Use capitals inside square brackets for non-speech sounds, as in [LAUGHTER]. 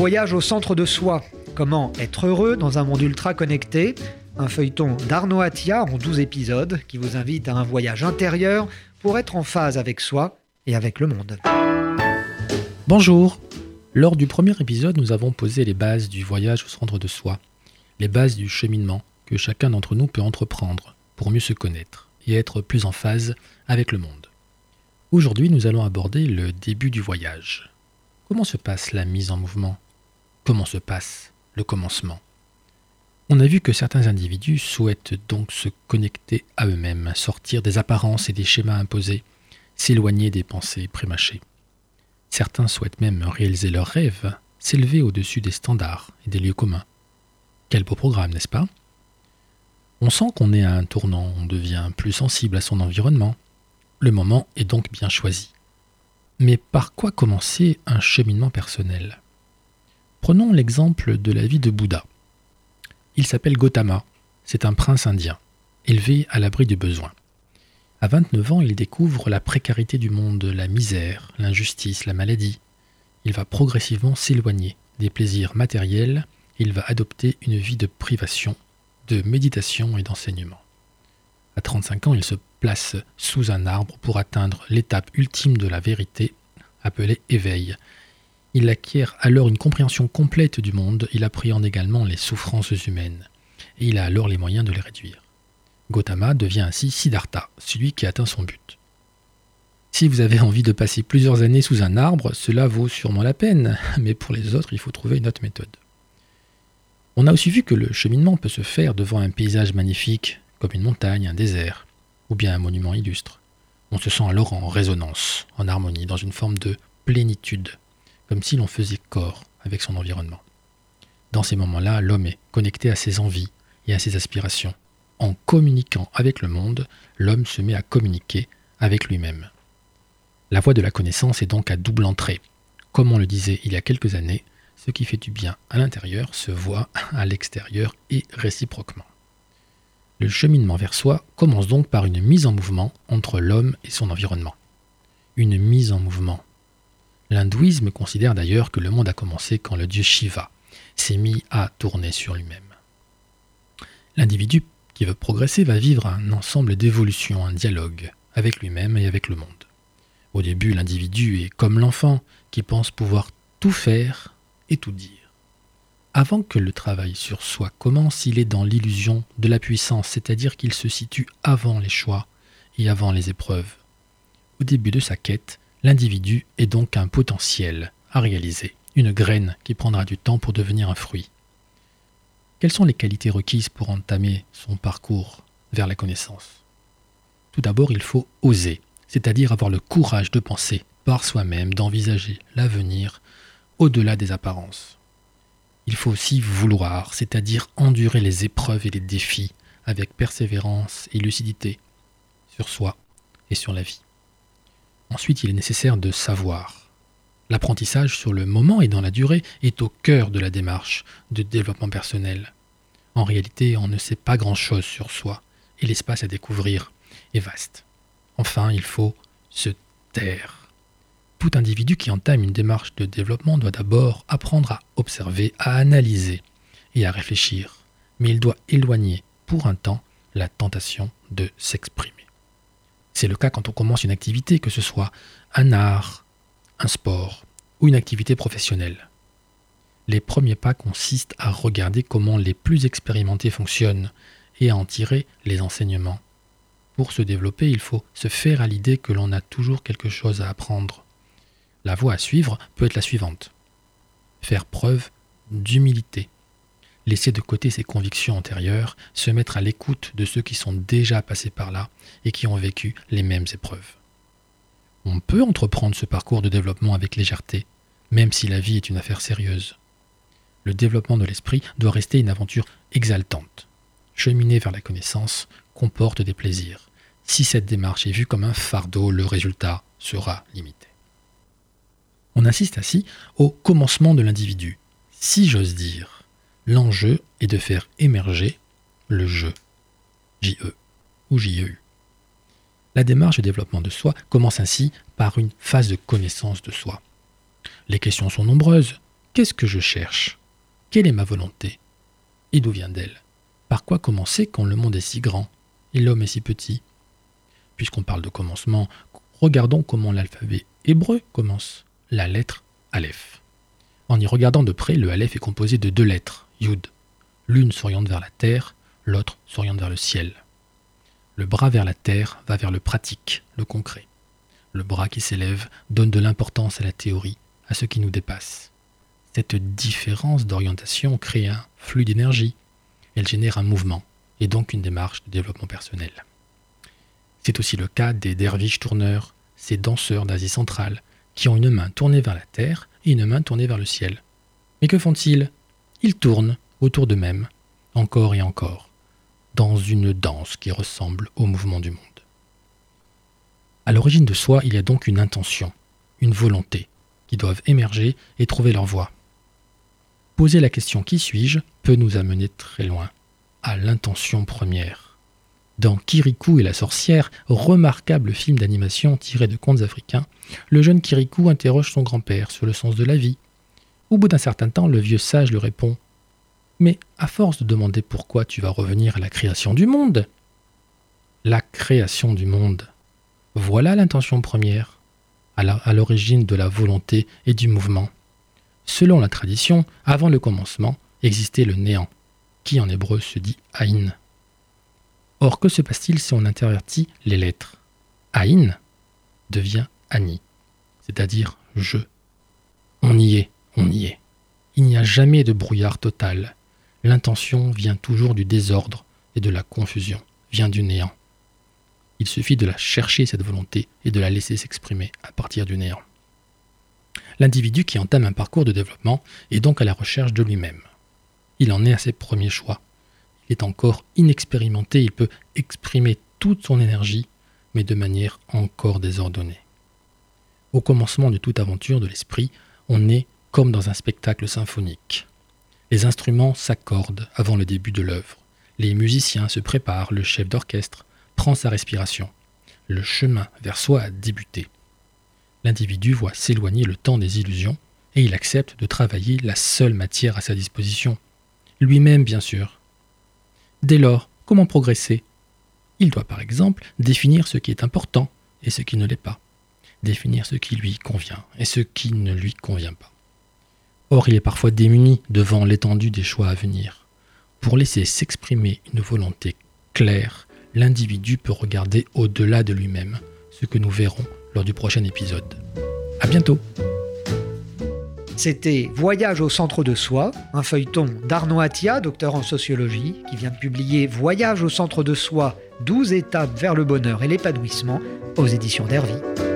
Voyage au centre de soi. Comment être heureux dans un monde ultra connecté? Un feuilleton d'Arnaud Attia en 12 épisodes qui vous invite à un voyage intérieur pour être en phase avec soi et avec le monde. Bonjour Lors du premier épisode, nous avons posé les bases du voyage au centre de soi, les bases du cheminement que chacun d'entre nous peut entreprendre pour mieux se connaître et être plus en phase avec le monde. Aujourd'hui, nous allons aborder le début du voyage. Comment se passe la mise en mouvement? Comment se passe le commencement On a vu que certains individus souhaitent donc se connecter à eux-mêmes, sortir des apparences et des schémas imposés, s'éloigner des pensées prémâchées. Certains souhaitent même réaliser leurs rêves, s'élever au-dessus des standards et des lieux communs. Quel beau programme, n'est-ce pas? On sent qu'on est à un tournant, on devient plus sensible à son environnement. Le moment est donc bien choisi. Mais par quoi commencer un cheminement personnel? Prenons l'exemple de la vie de Bouddha. Il s'appelle Gautama, c'est un prince indien, élevé à l'abri du besoin. À 29 ans, il découvre la précarité du monde, la misère, l'injustice, la maladie. Il va progressivement s'éloigner des plaisirs matériels, il va adopter une vie de privation, de méditation et d'enseignement. À 35 ans, il se place sous un arbre pour atteindre l'étape ultime de la vérité, appelée éveil. Il acquiert alors une compréhension complète du monde, il appréhende également les souffrances humaines, et il a alors les moyens de les réduire. Gautama devient ainsi Siddhartha, celui qui atteint son but. Si vous avez envie de passer plusieurs années sous un arbre, cela vaut sûrement la peine, [LAUGHS] mais pour les autres, il faut trouver une autre méthode. On a aussi vu que le cheminement peut se faire devant un paysage magnifique, comme une montagne, un désert, ou bien un monument illustre. On se sent alors en résonance, en harmonie, dans une forme de plénitude, comme si l'on faisait corps avec son environnement. Dans ces moments-là, l'homme est connecté à ses envies et à ses aspirations. En communiquant avec le monde, l'homme se met à communiquer avec lui-même. La voie de la connaissance est donc à double entrée. Comme on le disait il y a quelques années, ce qui fait du bien à l'intérieur se voit à l'extérieur et réciproquement. Le cheminement vers soi commence donc par une mise en mouvement entre l'homme et son environnement. Une mise en mouvement. L'hindouisme considère d'ailleurs que le monde a commencé quand le dieu Shiva s'est mis à tourner sur lui-même. L'individu qui veut progresser va vivre un ensemble d'évolutions, un dialogue avec lui-même et avec le monde. Au début, l'individu est comme l'enfant qui pense pouvoir tout faire et tout dire. Avant que le travail sur soi commence, il est dans l'illusion de la puissance, c'est-à-dire qu'il se situe avant les choix et avant les épreuves. Au début de sa quête, l'individu est donc un potentiel à réaliser, une graine qui prendra du temps pour devenir un fruit. Quelles sont les qualités requises pour entamer son parcours vers la connaissance? Tout d'abord, il faut oser, c'est-à-dire avoir le courage de penser par soi-même, d'envisager l'avenir au-delà des apparences. Il faut aussi vouloir, c'est-à-dire endurer les épreuves et les défis avec persévérance et lucidité sur soi et sur la vie. Ensuite, il est nécessaire de savoir. L'apprentissage sur le moment et dans la durée est au cœur de la démarche de développement personnel. En réalité, on ne sait pas grand-chose sur soi et l'espace à découvrir est vaste. Enfin, il faut se taire tout individu qui entame une démarche de développement doit d'abord apprendre à observer, à analyser et à réfléchir, mais il doit éloigner pour un temps la tentation de s'exprimer. C'est le cas quand on commence une activité, que ce soit un art, un sport ou une activité professionnelle. Les premiers pas consistent à regarder comment les plus expérimentés fonctionnent et à en tirer les enseignements. Pour se développer, il faut se faire à l'idée que l'on a toujours quelque chose à apprendre la voie à suivre peut être la suivante. Faire preuve d'humilité. Laisser de côté ses convictions antérieures, se mettre à l'écoute de ceux qui sont déjà passés par là et qui ont vécu les mêmes épreuves. On peut entreprendre ce parcours de développement avec légèreté, même si la vie est une affaire sérieuse. Le développement de l'esprit doit rester une aventure exaltante. Cheminer vers la connaissance comporte des plaisirs. Si cette démarche est vue comme un fardeau, le résultat sera limité. On assiste ainsi au commencement de l'individu. Si j'ose dire, l'enjeu est de faire émerger le jeu, JE ou JEU. La démarche de développement de soi commence ainsi par une phase de connaissance de soi. Les questions sont nombreuses. Qu'est-ce que je cherche? Quelle est ma volonté? Et d'où vient-elle Par quoi commencer quand le monde est si grand et l'homme est si petit? Puisqu'on parle de commencement, regardons comment l'alphabet hébreu commence. La lettre Aleph. En y regardant de près, le Aleph est composé de deux lettres, L'une s'oriente vers la terre, l'autre s'oriente vers le ciel. Le bras vers la terre va vers le pratique, le concret. Le bras qui s'élève donne de l'importance à la théorie, à ce qui nous dépasse. Cette différence d'orientation crée un flux d'énergie. Elle génère un mouvement et donc une démarche de développement personnel. C'est aussi le cas des derviches tourneurs, ces danseurs d'Asie centrale, qui ont une main tournée vers la terre et une main tournée vers le ciel. Mais que font-ils? Ils tournent autour d'eux-mêmes, encore et encore, dans une danse qui ressemble au mouvement du monde. À l'origine de soi, il y a donc une intention, une volonté, qui doivent émerger et trouver leur voie. Poser la question qui suis-je peut nous amener très loin, à l'intention première. Dans Kirikou et la sorcière, remarquable film d'animation tiré de contes africains, le jeune Kirikou interroge son grand-père sur le sens de la vie. Au bout d'un certain temps, le vieux sage lui répond Mais à force de demander pourquoi tu vas revenir à la création du monde La création du monde. Voilà l'intention première, à l'origine de la volonté et du mouvement. Selon la tradition, avant le commencement, existait le néant, qui en hébreu se dit Aïn. Or, que se passe-t-il si on intervertit les lettres? Aïn devient Ani, c'est-à-dire je. On y est, on y est. Il n'y a jamais de brouillard total. L'intention vient toujours du désordre et de la confusion, vient du néant. Il suffit de la chercher, cette volonté, et de la laisser s'exprimer à partir du néant. L'individu qui entame un parcours de développement est donc à la recherche de lui-même. Il en est à ses premiers choix, est encore inexpérimenté, il peut exprimer toute son énergie, mais de manière encore désordonnée. Au commencement de toute aventure de l'esprit, on est comme dans un spectacle symphonique. Les instruments s'accordent avant le début de l'œuvre. Les musiciens se préparent, le chef d'orchestre prend sa respiration. Le chemin vers soi a débuté. L'individu voit s'éloigner le temps des illusions et il accepte de travailler la seule matière à sa disposition. Lui-même, bien sûr, Dès lors, comment progresser? Il doit par exemple définir ce qui est important et ce qui ne l'est pas, définir ce qui lui convient et ce qui ne lui convient pas. Or, il est parfois démuni devant l'étendue des choix à venir. Pour laisser s'exprimer une volonté claire, l'individu peut regarder au-delà de lui-même, ce que nous verrons lors du prochain épisode. À bientôt! C'était Voyage au centre de soi, un feuilleton d'Arnaud Attia, docteur en sociologie, qui vient de publier Voyage au centre de soi, 12 étapes vers le bonheur et l'épanouissement aux éditions d'Hervy.